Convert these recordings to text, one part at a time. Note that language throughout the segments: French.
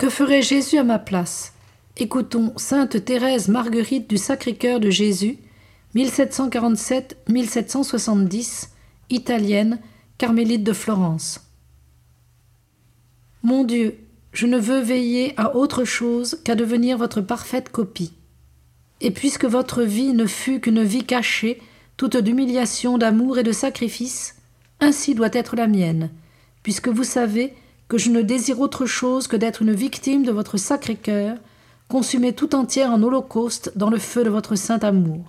Que ferait Jésus à ma place? Écoutons Sainte Thérèse Marguerite du Sacré-Cœur de Jésus, 1747-1770, italienne, carmélite de Florence. Mon Dieu, je ne veux veiller à autre chose qu'à devenir votre parfaite copie. Et puisque votre vie ne fut qu'une vie cachée, toute d'humiliation, d'amour et de sacrifice, ainsi doit être la mienne, puisque vous savez que je ne désire autre chose que d'être une victime de votre sacré cœur, consumée tout entière en holocauste dans le feu de votre saint amour.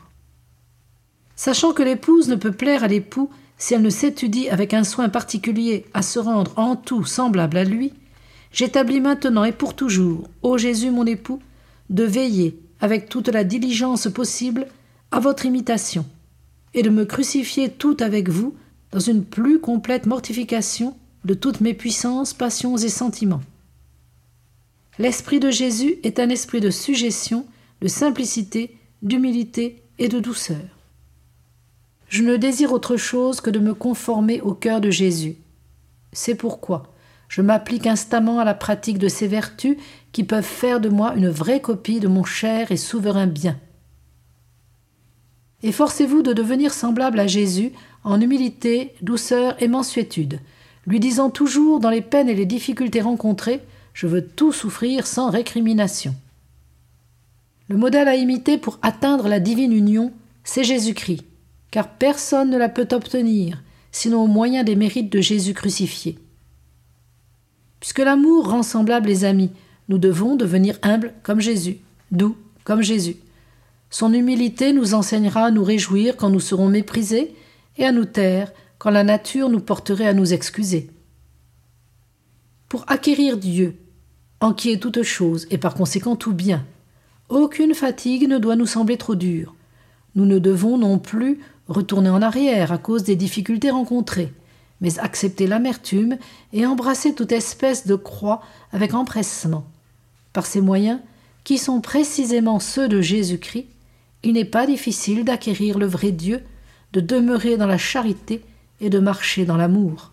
Sachant que l'épouse ne peut plaire à l'époux si elle ne s'étudie avec un soin particulier à se rendre en tout semblable à lui, j'établis maintenant et pour toujours, ô Jésus mon époux, de veiller, avec toute la diligence possible, à votre imitation, et de me crucifier tout avec vous dans une plus complète mortification de toutes mes puissances, passions et sentiments. L'esprit de Jésus est un esprit de suggestion, de simplicité, d'humilité et de douceur. Je ne désire autre chose que de me conformer au cœur de Jésus. C'est pourquoi je m'applique instamment à la pratique de ces vertus qui peuvent faire de moi une vraie copie de mon cher et souverain bien. Efforcez-vous de devenir semblable à Jésus en humilité, douceur et mansuétude, lui disant toujours dans les peines et les difficultés rencontrées Je veux tout souffrir sans récrimination. Le modèle à imiter pour atteindre la divine union, c'est Jésus-Christ, car personne ne la peut obtenir, sinon au moyen des mérites de Jésus crucifié. Puisque l'amour rend semblables les amis, nous devons devenir humbles comme Jésus, doux comme Jésus. Son humilité nous enseignera à nous réjouir quand nous serons méprisés et à nous taire quand la nature nous porterait à nous excuser. Pour acquérir Dieu, en qui est toute chose et par conséquent tout bien, aucune fatigue ne doit nous sembler trop dure. Nous ne devons non plus retourner en arrière à cause des difficultés rencontrées, mais accepter l'amertume et embrasser toute espèce de croix avec empressement. Par ces moyens, qui sont précisément ceux de Jésus-Christ, il n'est pas difficile d'acquérir le vrai Dieu, de demeurer dans la charité et de marcher dans l'amour.